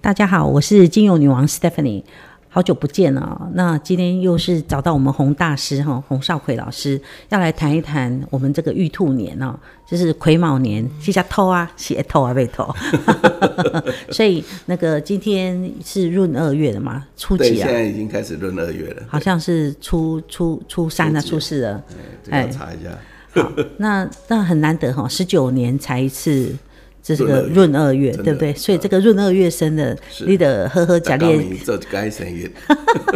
大家好，我是精油女王 Stephanie。好久不见了，那今天又是找到我们洪大师哈，洪少奎老师要来谈一谈我们这个玉兔年哦，就是癸卯年，是叫偷啊，是偷啊，被偷。所以那个今天是闰二月的嘛，初几啊？对，现在已经开始闰二月了，好像是初初初三啊，初四了。哎，查一下。好，那那很难得哈，十九年才一次。这是个闰二月，对不对？所以这个闰二月生的，你的呵呵假列，这该生日。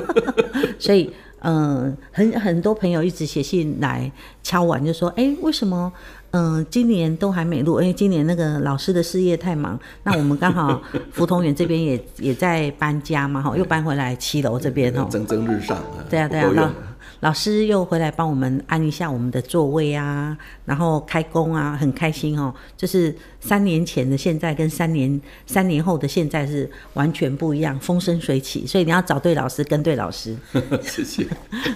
所以，嗯，很很多朋友一直写信来敲碗，就说：“哎，为什么？嗯，今年都还没录？因为今年那个老师的事业太忙。那我们刚好福同园这边也也在搬家嘛，哈，又搬回来七楼这边哦，蒸蒸日上。对啊，对啊。”老师又回来帮我们安一下我们的座位啊，然后开工啊，很开心哦。就是三年前的现在跟三年三年后的现在是完全不一样，风生水起。所以你要找对老师，跟对老师。谢谢。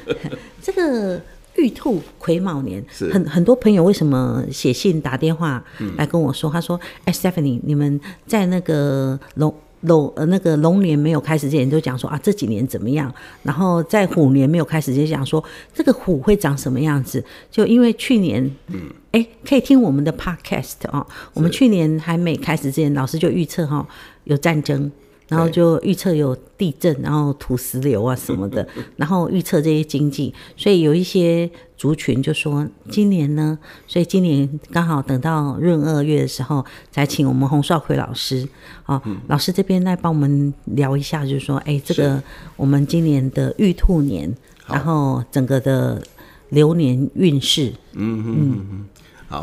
这个玉兔癸卯年，很很多朋友为什么写信打电话来跟我说？嗯、他说：“哎，Stephanie，你们在那个龙。”龙呃，那个龙年没有开始之前就讲说啊，这几年怎么样？然后在虎年没有开始之前讲说这个虎会长什么样子？就因为去年，嗯，哎，可以听我们的 podcast 哦。我们去年还没开始之前，老师就预测哈有战争。然后就预测有地震，然后土石流啊什么的，然后预测这些经济，所以有一些族群就说今年呢，所以今年刚好等到闰二月的时候，才请我们洪少奎老师哦，老师这边来帮我们聊一下，就是说，哎，这个我们今年的玉兔年，然后整个的流年运势，嗯嗯。嗯嗯，好，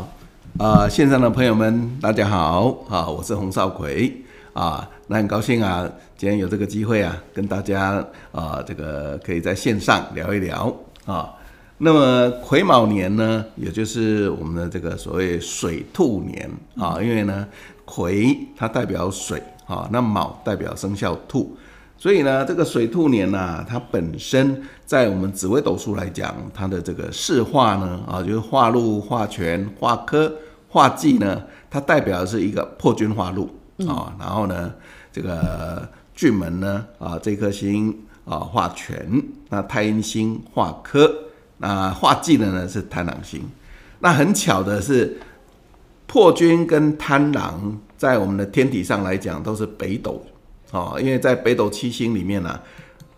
啊、呃，线上的朋友们大家好，啊，我是洪少魁。啊，那很高兴啊，今天有这个机会啊，跟大家啊，这个可以在线上聊一聊啊。那么癸卯年呢，也就是我们的这个所谓水兔年啊，因为呢，癸它代表水啊，那卯代表生肖兔，所以呢，这个水兔年呢、它本身在我们紫微斗数来讲，它的这个四化呢，啊，就是化禄、化权、化科、化忌呢，它代表的是一个破军化禄。啊，然后呢，这个巨门呢，啊，这颗星啊化权，那太阴星化科，那化忌的呢是贪狼星。那很巧的是，破军跟贪狼在我们的天体上来讲都是北斗，啊，因为在北斗七星里面呢，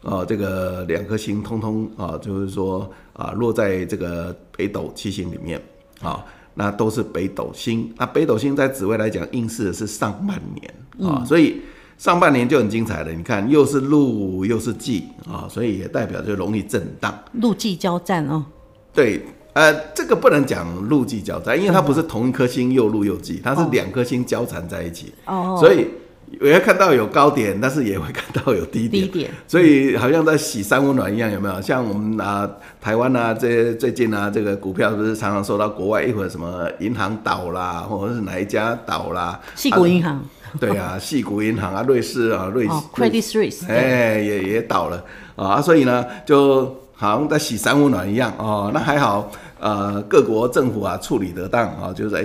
啊，这个两颗星通通啊，就是说啊，落在这个北斗七星里面，啊。那都是北斗星，那北斗星在紫微来讲，应试的是上半年啊、嗯，所以上半年就很精彩了。你看，又是禄又是季啊，所以也代表就容易震荡，禄忌交战哦。对，呃，这个不能讲禄忌交战，因为它不是同一颗星又禄又忌，它是两颗星交缠在一起哦，所以。也会看到有高点，但是也会看到有低点，低点，所以好像在洗三温暖一样，有没有？像我们啊，台湾啊，这最近啊，这个股票不是常常受到国外一会儿什么银行倒啦，或者是哪一家倒啦？矽谷银行。啊 对啊，矽谷银行啊，瑞士啊，瑞士、哦、Credit Suisse，哎，也也倒了啊，所以呢，就好像在洗三温暖一样哦。那还好，呃，各国政府啊处理得当啊，就是哎。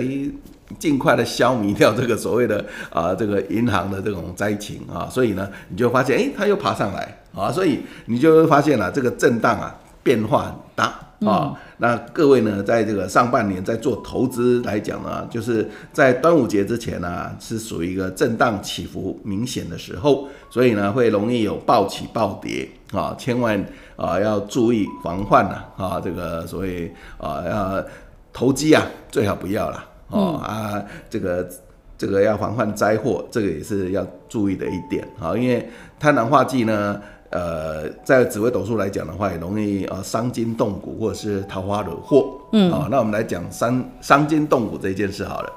尽快的消弭掉这个所谓的啊，这个银行的这种灾情啊，所以呢，你就发现，哎，它又爬上来啊，所以你就会发现了这个震荡啊，变化很大啊。那各位呢，在这个上半年在做投资来讲呢，就是在端午节之前呢，是属于一个震荡起伏明显的时候，所以呢，会容易有暴起暴跌啊，千万啊要注意防范呐啊，这个所谓啊要投机啊，最好不要了。哦啊，这个这个要防范灾祸，这个也是要注意的一点啊。因为贪婪化忌呢，呃，在紫微斗数来讲的话，也容易呃伤筋动骨或者是桃花惹祸。嗯，啊，那我们来讲伤伤筋动骨这件事好了。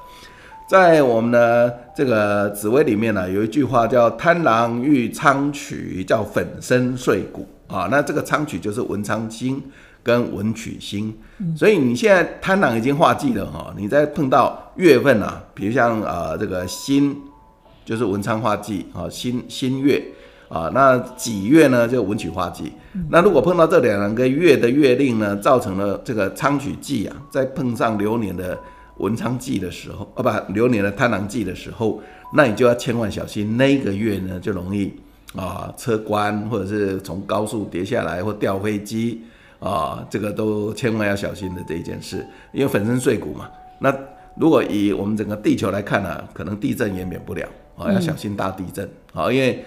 在我们的这个紫微里面呢，有一句话叫“贪狼遇昌曲，叫粉身碎骨”啊。那这个昌曲就是文昌星。跟文曲星，所以你现在贪狼已经化忌了哈，你再碰到月份啊，比如像啊这个辛，就是文昌化忌啊，辛辛月啊，那己月呢就文曲化忌。那如果碰到这两个月的月令呢，造成了这个昌曲忌啊，再碰上流年的文昌忌的时候，啊不，流年的贪狼忌的时候，那你就要千万小心，那个月呢就容易啊车关，或者是从高速跌下来或掉飞机啊，这个都千万要小心的这一件事，因为粉身碎骨嘛。那如果以我们整个地球来看呢、啊，可能地震也免不了啊，要小心大地震啊，因为。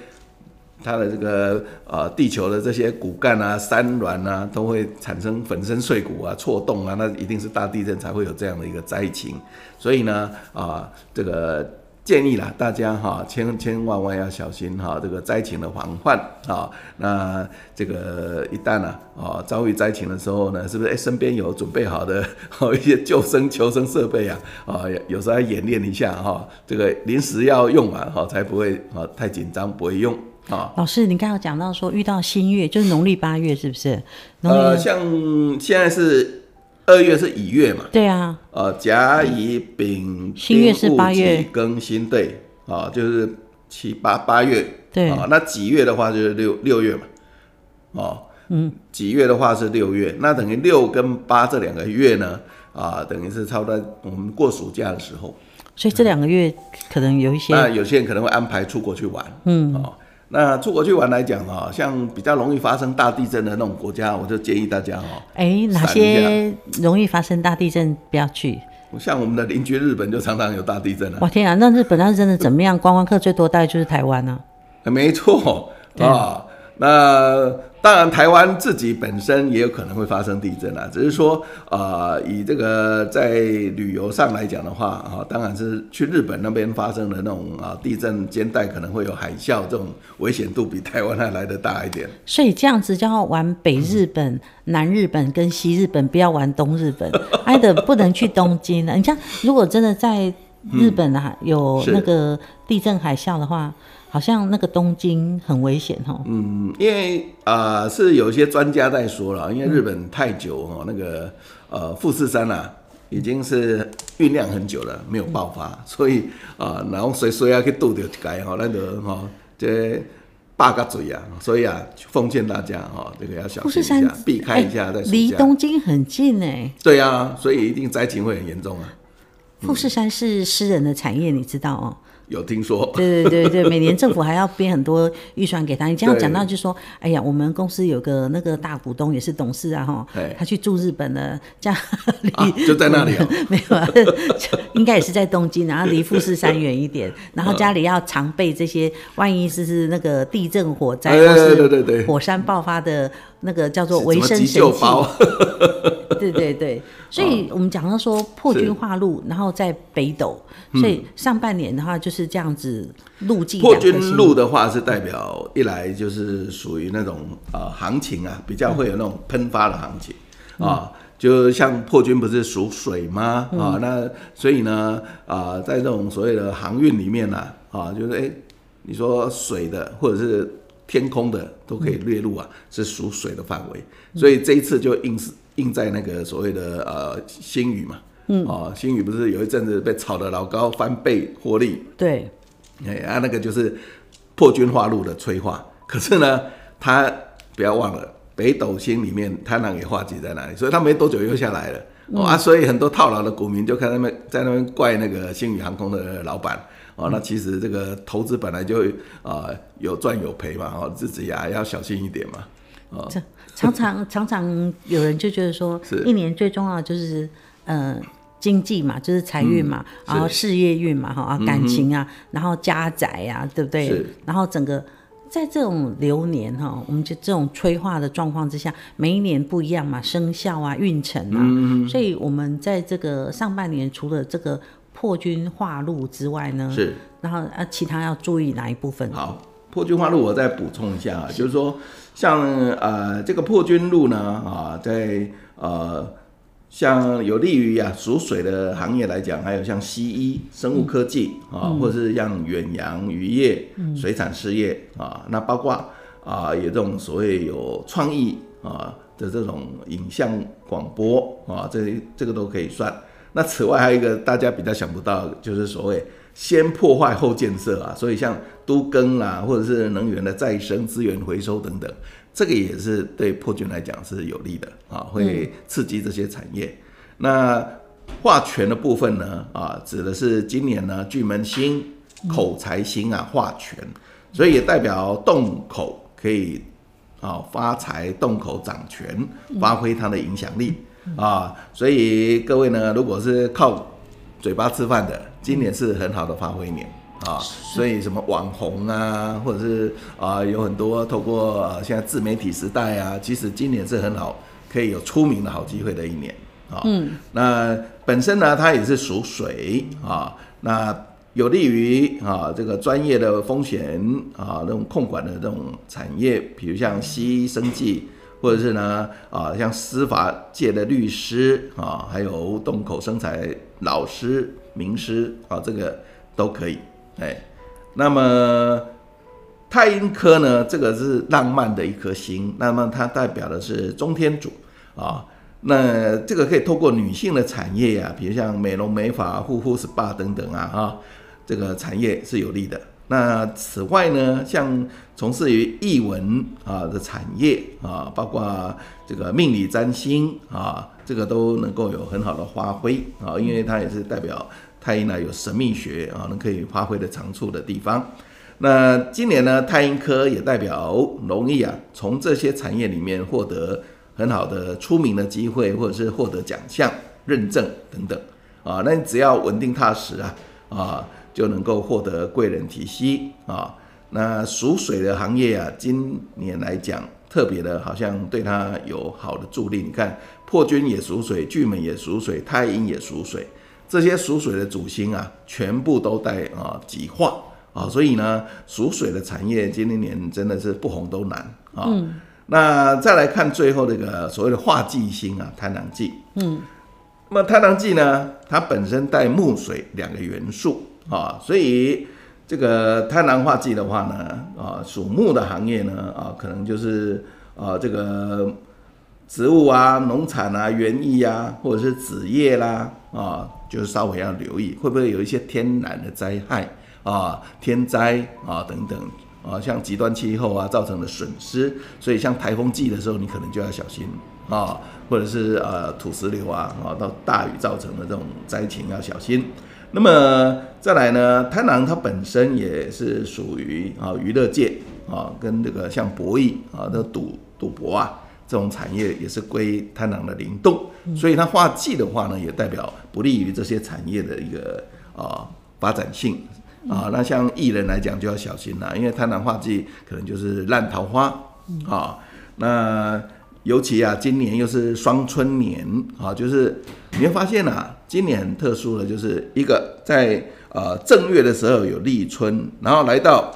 它的这个呃，地球的这些骨干啊、山峦啊，都会产生粉身碎骨啊、错动啊，那一定是大地震才会有这样的一个灾情。所以呢，啊、呃，这个建议啦，大家哈，千千万万要小心哈，这个灾情的防范啊。那这个一旦呢，啊，遭遇灾情的时候呢，是不是哎，身边有准备好的 一些救生求生设备啊？啊，有时候要演练一下哈，这个临时要用完，哈，才不会啊太紧张，不会用。啊，老师，你刚刚讲到说遇到新月就是农历八月，是不是？呃，像现在是二月是乙月嘛？对啊。呃，甲乙丙辛月是八月，庚辛对，啊，就是七八八月。对啊，那几月的话就是六六月嘛。哦，嗯，几月的话是六月，那等于六跟八这两个月呢，啊，等于是差不多我们过暑假的时候。所以这两个月可能有一些，那有些人可能会安排出国去玩，嗯，哦。那出国去玩来讲啊，像比较容易发生大地震的那种国家，我就建议大家哈，哎，哪些容易发生大地震不要去？像我们的邻居日本就常常有大地震了。哇天啊，那日本那是真的怎么样？观光客最多大概就是台湾呢？没错啊，那。当然，台湾自己本身也有可能会发生地震啊，只是说，呃，以这个在旅游上来讲的话，啊，当然是去日本那边发生的那种啊地震间带可能会有海啸这种危险度比台湾还来得大一点。所以这样子就要玩北日本、嗯、南日本跟西日本，不要玩东日本，挨的不能去东京了。你像如果真的在日本啊有那个地震海啸的话。好像那个东京很危险哈。嗯，因为啊、呃、是有一些专家在说了，因为日本太久哦，那个呃富士山啊已经是酝酿很久了，没有爆发，嗯、所以啊、呃、然后随时要去堵掉一个哈，那个哈这八个嘴啊，所以啊奉劝大家哈，这个要小心一下，避开一下再说。离东京很近哎。对啊，所以一定灾情会很严重啊。富士山是私人的产业，你知道哦。有听说，对对对对，每年政府还要编很多预算给他。你这样讲到就说，哎呀，我们公司有个那个大股东也是董事啊，哈，他去住日本了，这样离就在那里，没有啊，应该也是在东京，然后离富士山远一点，然后家里要常备这些，万一是是那个地震、火灾对对对火山爆发的那个叫做维生神器。对对对，所以我们讲到说破军化路，然后在北斗。所以上半年的话就是这样子，路径破军路的话是代表一来就是属于那种呃行情啊，比较会有那种喷发的行情。啊，就像破军不是属水吗？啊，那所以呢啊，在这种所谓的航运里面呢啊，就是哎，你说水的或者是天空的都可以列入啊，是属水的范围，所以这一次就印是印在那个所谓的呃星宇嘛。嗯哦，星宇不是有一阵子被炒得老高翻倍获利？对，哎啊，那个就是破军化禄的催化。可是呢，他不要忘了北斗星里面贪婪也化解在哪里，所以他没多久又下来了。嗯、哦啊，所以很多套牢的股民就看他们在那边怪那个星宇航空的老板。哦，那其实这个投资本来就啊、呃、有赚有赔嘛，哦，自己呀要小心一点嘛。哦，常常常常有人就觉得说，一年最重要的就是嗯。呃经济嘛，就是财运嘛，嗯、然后事业运嘛，哈啊，感情啊，嗯、然后家宅呀、啊，对不对？然后整个在这种流年哈，我们就这种催化的状况之下，每一年不一样嘛，生肖啊，运程啊，嗯、所以我们在这个上半年除了这个破军化禄之外呢，是，然后啊，其他要注意哪一部分？好，破军花路我再补充一下就是说像呃这个破军路呢啊，在呃。像有利于啊属水的行业来讲，还有像西医、生物科技啊，或者是像远洋渔业、水产事业啊，那包括啊有这种所谓有创意啊的这种影像广播啊，这这个都可以算。那此外还有一个大家比较想不到，就是所谓先破坏后建设啊，所以像都更啊，或者是能源的再生、资源回收等等。这个也是对破军来讲是有利的啊，会刺激这些产业。嗯、那化权的部分呢，啊，指的是今年呢巨门星、口才星啊化权，所以也代表洞口可以啊发财，洞口掌权，发挥它的影响力啊。所以各位呢，如果是靠嘴巴吃饭的，今年是很好的发挥年啊。所以什么网红啊，或者是啊有很多透过现在自媒体时代啊，其实今年是很好，可以有出名的好机会的一年。啊，嗯，那本身呢，它也是属水啊，那有利于啊这个专业的风险啊那种控管的这种产业，比如像西医生计，或者是呢啊像司法界的律师啊，还有动口生财老师、名师啊，这个都可以。哎，那么太阴科呢，这个是浪漫的一颗星，那么它代表的是中天主啊。那这个可以透过女性的产业呀、比如像美容美发、护肤 SPA 等等啊，哈，这个产业是有利的。那此外呢，像从事于艺文啊的产业啊，包括这个命理占星啊，这个都能够有很好的发挥啊，因为它也是代表太阴呢有神秘学啊，能可以发挥的长处的地方。那今年呢，太阴科也代表容易啊，从这些产业里面获得。很好的出名的机会，或者是获得奖项、认证等等啊，那你只要稳定踏实啊啊，就能够获得贵人提携啊。那属水的行业啊，今年来讲特别的，好像对它有好的助力。你看，破军也属水，巨门也属水，太阴也属水，这些属水的主星啊，全部都带啊己化啊，所以呢，属水的产业今年真的是不红都难啊。嗯那再来看最后这个所谓的化忌星啊，贪狼忌。嗯，那么贪狼忌呢，它本身带木水两个元素啊，所以这个贪狼化忌的话呢，啊，属木的行业呢，啊，可能就是啊这个植物啊、农产啊、园艺啊，或者是纸业啦，啊，就是稍微要留意，会不会有一些天然的灾害啊、天灾啊等等。啊，像极端气候啊造成的损失，所以像台风季的时候，你可能就要小心啊，或者是呃土石流啊啊到大雨造成的这种灾情要小心。那么再来呢，贪狼它本身也是属于啊娱乐界啊，跟这个像博弈啊那赌赌博啊这种产业也是归贪狼的灵动，所以它化忌的话呢，也代表不利于这些产业的一个啊发展性。啊，那像艺人来讲就要小心了，因为贪狼化忌可能就是烂桃花啊。那尤其啊，今年又是双春年啊，就是你会发现啊，今年很特殊的，就是一个在呃正月的时候有立春，然后来到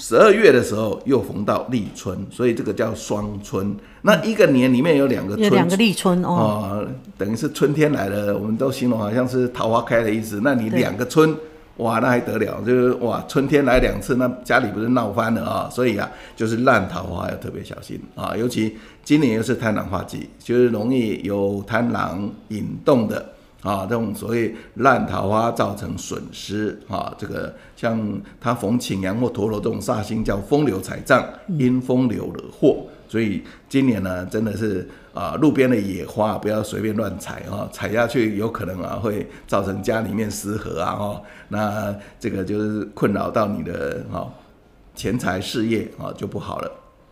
十二月的时候又逢到立春，所以这个叫双春。那一个年里面有两个春，有两个立春哦，啊，等于是春天来了，我们都形容好像是桃花开的意思。那你两个春。哇，那还得了？就是哇，春天来两次，那家里不是闹翻了啊？所以啊，就是烂桃花要特别小心啊。尤其今年又是贪狼化忌，就是容易有贪狼引动的啊，这种所谓烂桃花造成损失啊。这个像他逢擎羊或陀罗这种煞星，叫风流财障，因风流惹祸。所以今年呢，真的是啊，路边的野花不要随便乱采啊，采下去有可能啊会造成家里面失和啊哈，那这个就是困扰到你的啊钱财事业啊就不好了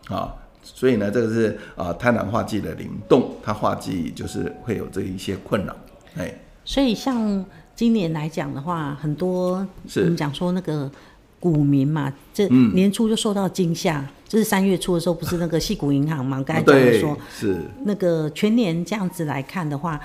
啊，所以呢，这个是啊贪婪化忌的灵动，它化忌就是会有这一些困扰，哎，所以像今年来讲的话，很多我们讲说那个。股民嘛，这年初就受到惊吓，嗯、就是三月初的时候，不是那个矽谷银行嘛？刚才讲说，是那个全年这样子来看的话，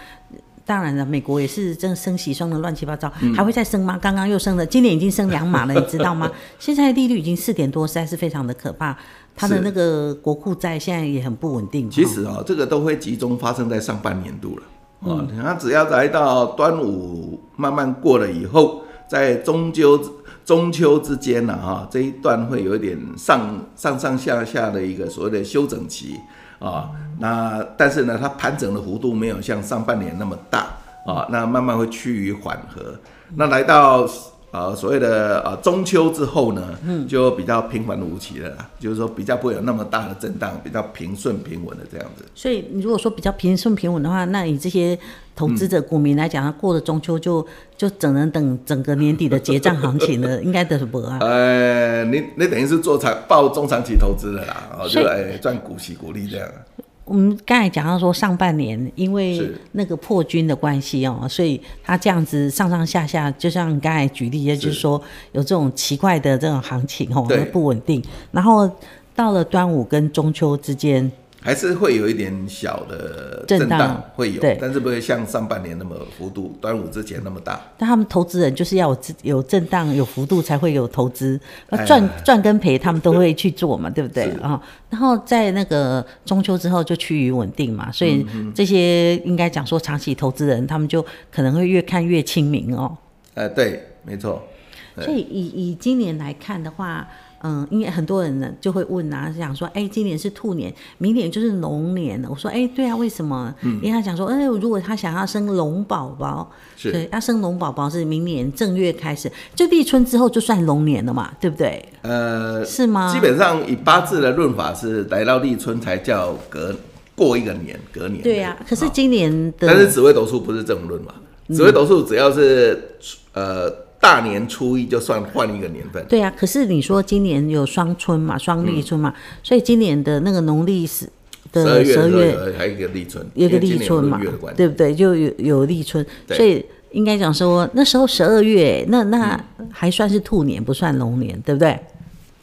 当然了，美国也是真升息升的乱七八糟，嗯、还会再升吗？刚刚又升了，今年已经升两码了，你知道吗？现在利率已经四点多，实在是非常的可怕。它的那个国库债现在也很不稳定。其实啊、哦，这个都会集中发生在上半年度了。嗯，它只要来到端午慢慢过了以后，在中秋。中秋之间呢，哈，这一段会有一点上上上下下的一个所谓的休整期啊。那但是呢，它盘整的幅度没有像上半年那么大啊。那慢慢会趋于缓和。那来到呃所谓的呃中秋之后呢，嗯，就比较平凡无奇了啦，就是说比较不会有那么大的震荡，比较平顺平稳的这样子。所以你如果说比较平顺平稳的话，那你这些投资者股民来讲，他过了中秋就就只能等整个年底的结账行情了，应该得不啊？呃，你你等于是做长报中长期投资的啦，哦，就来赚股息股利这样。我们刚才讲到说，上半年因为那个破军的关系哦，所以它这样子上上下下，就像你刚才举例，就是说有这种奇怪的这种行情哦，不稳定。然后到了端午跟中秋之间。还是会有一点小的震荡，会有，但是不会像上半年那么幅度，端午之前那么大。但他们投资人就是要有有震荡、有幅度才会有投资，那赚赚跟赔他们都会去做嘛，对不对啊？然后在那个中秋之后就趋于稳定嘛，所以这些应该讲说长期投资人他们就可能会越看越清明哦。呃，对，没错。所以以以今年来看的话。嗯，因为很多人呢就会问啊，想说，哎，今年是兔年，明年就是龙年了。我说，哎，对啊，为什么？嗯，因为他讲说，哎，如果他想要生龙宝宝，是，对，要生龙宝宝是明年正月开始，就立春之后就算龙年了嘛，对不对？呃，是吗？基本上以八字的论法是，来到立春才叫隔过一个年，隔年。对呀、啊，可是今年的，但是紫微斗数不是这种论嘛？紫微斗数只要是呃。大年初一就算换一个年份。对啊，可是你说今年有双春嘛，双立春嘛，嗯、所以今年的那个农历是的十二月还有一个立春，有个立春嘛，对不对？就有有立春，所以应该讲说那时候十二月，那那还算是兔年，不算龙年，对不对？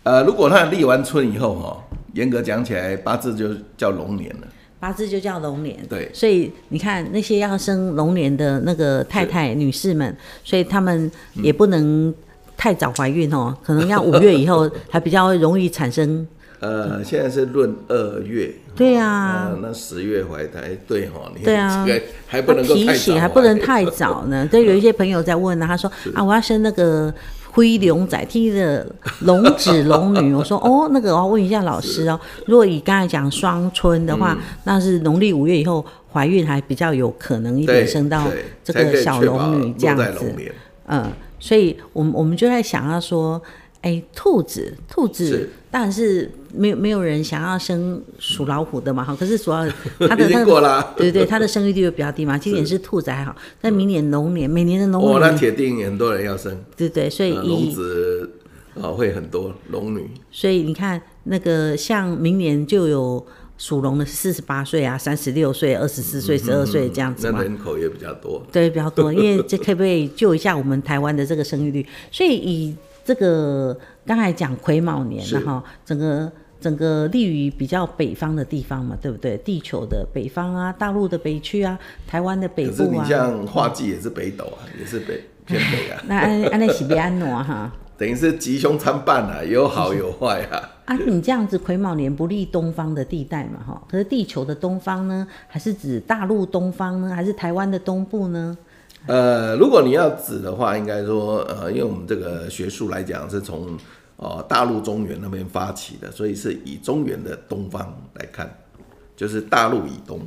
呃，如果他立完春以后哈，严格讲起来，八字就叫龙年了。八字就叫龙年，对，所以你看那些要生龙年的那个太太、女士们，所以她们也不能太早怀孕哦，可能要五月以后 还比较容易产生。呃，现在是闰二月，对啊，那十月怀胎，对哈，对啊，还不能够提醒，还不能太早呢。对，有一些朋友在问呢，他说啊，我要生那个。灰龙仔听着龙子龙女，我说哦，那个我要问一下老师哦。如果以刚才讲双春的话，嗯、那是农历五月以后怀孕还比较有可能一点生到这个小龙女这样子。嗯，所以我们我们就在想要说。哎、欸，兔子，兔子当然是没有没有人想要生属老虎的嘛，哈。可是主要它的 那个，对对对，它的生育率会比较低嘛。今年是兔子还好，但明年龙年，每年的龙年，哦，那铁定很多人要生。对对，所以龙子啊会很多龙女。所以你看，那个像明年就有属龙的四十八岁啊，三十六岁、二十四岁、十二岁这样子嘛。那人口也比较多。对，比较多，因为这可不可以救一下我们台湾的这个生育率？所以以这个刚才讲癸卯年了哈，整个整个立于比较北方的地方嘛，对不对？地球的北方啊，大陆的北区啊，台湾的北部啊。可是你像化忌也是北斗啊，也是北偏北啊。那安安那是别安诺哈？等于是吉凶参半啊，有好有坏啊。啊，你这样子癸卯年不利东方的地带嘛哈？可是地球的东方呢，还是指大陆东方呢，还是台湾的东部呢？呃，如果你要指的话，应该说，呃，因为我们这个学术来讲是从呃大陆中原那边发起的，所以是以中原的东方来看，就是大陆以东。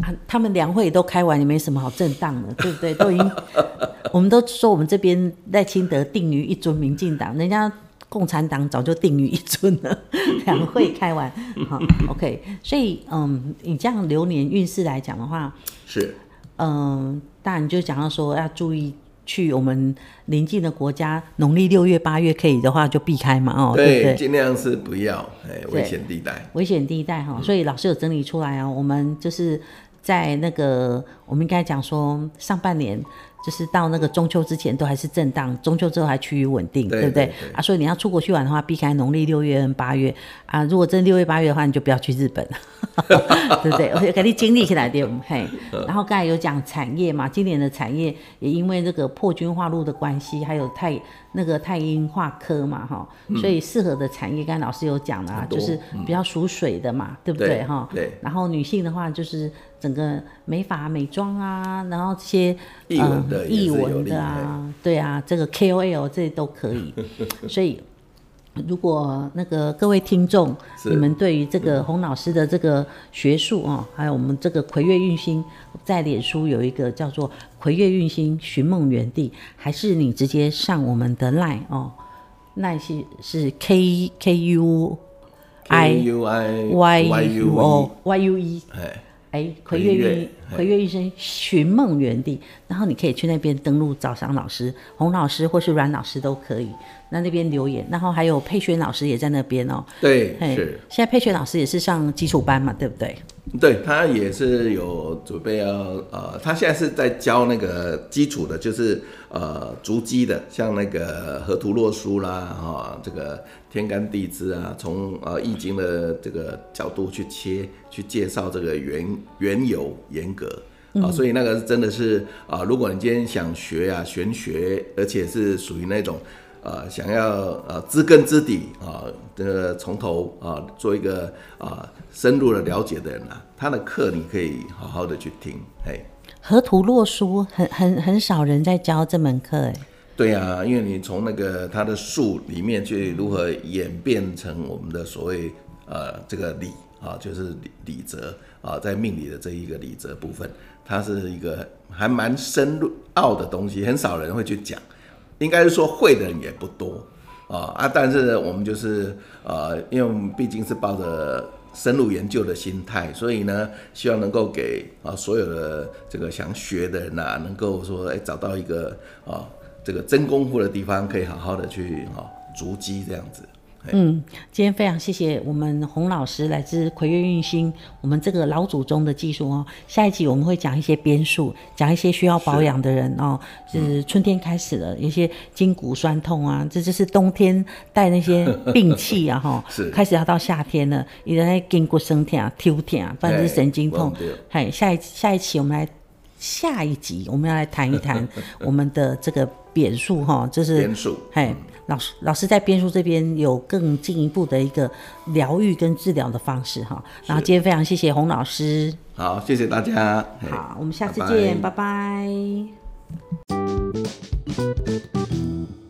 啊，他们两会都开完，也没什么好震荡的，对不对？都已经，我们都说我们这边赖清德定于一尊，民进党人家共产党早就定于一尊了。两会开完，好，OK。所以，嗯，你这样流年运势来讲的话，是，嗯。当然就讲到说要注意去我们邻近的国家，农历六月八月可以的话就避开嘛，哦，对，对不对？尽量是不要，哎，危险地带，危险地带哈。所以老师有整理出来哦，我们就是在那个，我们应该讲说上半年。就是到那个中秋之前都还是震荡，中秋之后还趋于稳定，对，对不对，啊？所以你要出国去玩的话，避开农历六月跟八月啊。如果真六月八月的话，你就不要去日本了，对不对？我肯定经历起来点嘿。然后刚才有讲产业嘛，今年的产业也因为这个破军化路的关系，还有太那个太阴化科嘛，哈，所以适合的产业，刚才老师有讲了，就是比较属水的嘛，对不对？哈，对。然后女性的话就是。整个美发美妆啊，然后这些艺文的、艺、呃、文的啊，对啊，这个 KOL 这些都可以，所以如果那个各位听众，你们对于这个洪老师的这个学术哦，还有我们这个葵月运星，在脸书有一个叫做葵月运星寻梦园地，还是你直接上我们的 line 哦，line 是是 k k u i y u o y u e。哎，葵月玉葵月玉生寻梦园地，然后你可以去那边登录找上老师，洪老师或是阮老师都可以。那那边留言，然后还有佩璇老师也在那边哦。对，是。现在佩璇老师也是上基础班嘛，对不对？对，他也是有准备要呃，他现在是在教那个基础的，就是呃足基的，像那个河图洛书啦，哈、哦，这个天干地支啊，从呃易经的这个角度去切，去介绍这个原原由严格啊，所以那个真的是啊、呃，如果你今天想学啊玄学，而且是属于那种。呃，想要呃知根知底啊，这个从头啊做一个啊深入的了解的人啊，他的课你可以好好的去听，哎。河图洛书很很很少人在教这门课，哎。对啊，因为你从那个它的术里面去如何演变成我们的所谓呃这个理啊，就是理理则啊，在命理的这一个理则部分，它是一个还蛮深入奥的东西，很少人会去讲。应该是说会的人也不多啊啊！但是我们就是呃，因为我们毕竟是抱着深入研究的心态，所以呢，希望能够给啊所有的这个想学的人呐、能够说哎找到一个啊这个真功夫的地方，可以好好的去啊筑基这样子。嗯，今天非常谢谢我们洪老师，来自葵月运星，我们这个老祖宗的技术哦。下一集我们会讲一些边术，讲一些需要保养的人哦。是春天开始了，有些筋骨酸痛啊，这就是冬天带那些病气啊哈。是。开始要到夏天了，有人筋骨生疼、抽疼，不然就是神经痛。嘿，下一下一期我们来下一集我们要来谈一谈 我们的这个扁术哈，就是边术。嘿。老师，老师在编书这边有更进一步的一个疗愈跟治疗的方式哈。然后今天非常谢谢洪老师，好，谢谢大家，好，我们下次见，拜拜。拜拜。